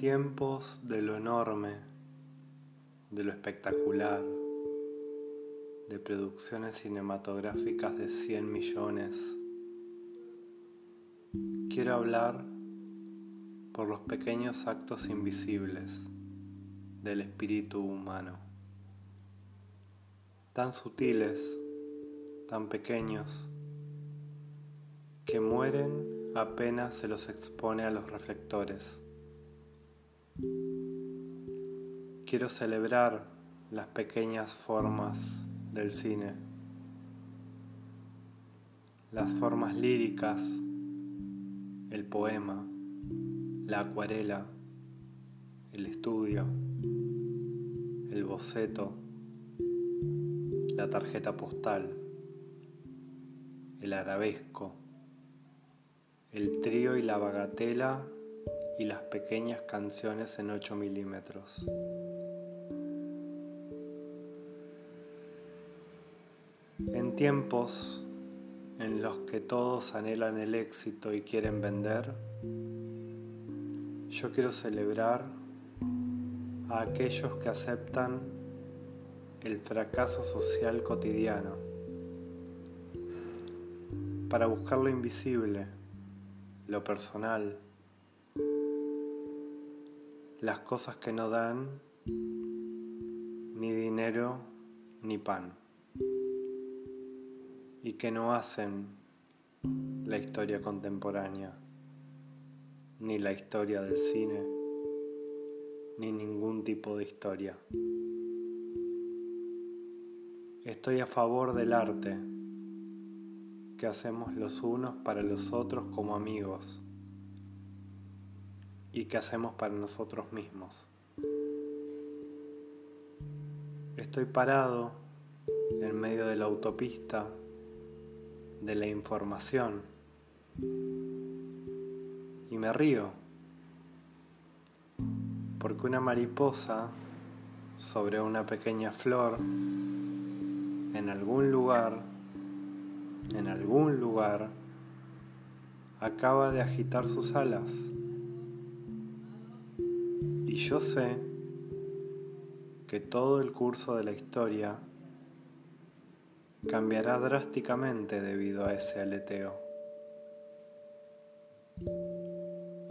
tiempos de lo enorme, de lo espectacular, de producciones cinematográficas de 100 millones, quiero hablar por los pequeños actos invisibles del espíritu humano, tan sutiles, tan pequeños, que mueren apenas se los expone a los reflectores. Quiero celebrar las pequeñas formas del cine, las formas líricas, el poema, la acuarela, el estudio, el boceto, la tarjeta postal, el arabesco, el trío y la bagatela y las pequeñas canciones en 8 milímetros. En tiempos en los que todos anhelan el éxito y quieren vender, yo quiero celebrar a aquellos que aceptan el fracaso social cotidiano para buscar lo invisible, lo personal, las cosas que no dan ni dinero ni pan y que no hacen la historia contemporánea, ni la historia del cine, ni ningún tipo de historia. Estoy a favor del arte que hacemos los unos para los otros como amigos y que hacemos para nosotros mismos. Estoy parado en medio de la autopista de la información y me río porque una mariposa sobre una pequeña flor en algún lugar, en algún lugar, acaba de agitar sus alas. Y yo sé que todo el curso de la historia cambiará drásticamente debido a ese aleteo.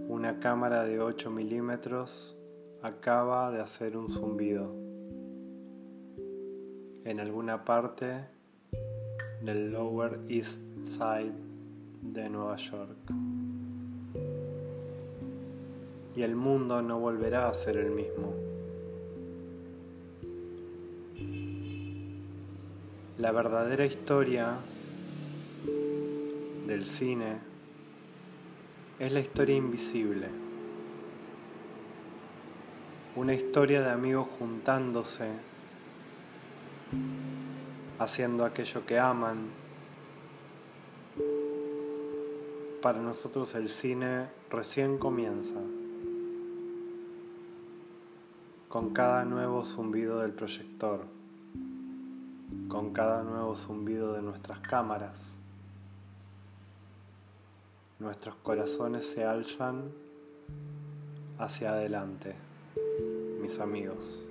Una cámara de 8 milímetros acaba de hacer un zumbido en alguna parte del Lower East Side de Nueva York. Y el mundo no volverá a ser el mismo. La verdadera historia del cine es la historia invisible. Una historia de amigos juntándose, haciendo aquello que aman. Para nosotros el cine recién comienza, con cada nuevo zumbido del proyector con cada nuevo zumbido de nuestras cámaras. Nuestros corazones se alzan hacia adelante, mis amigos.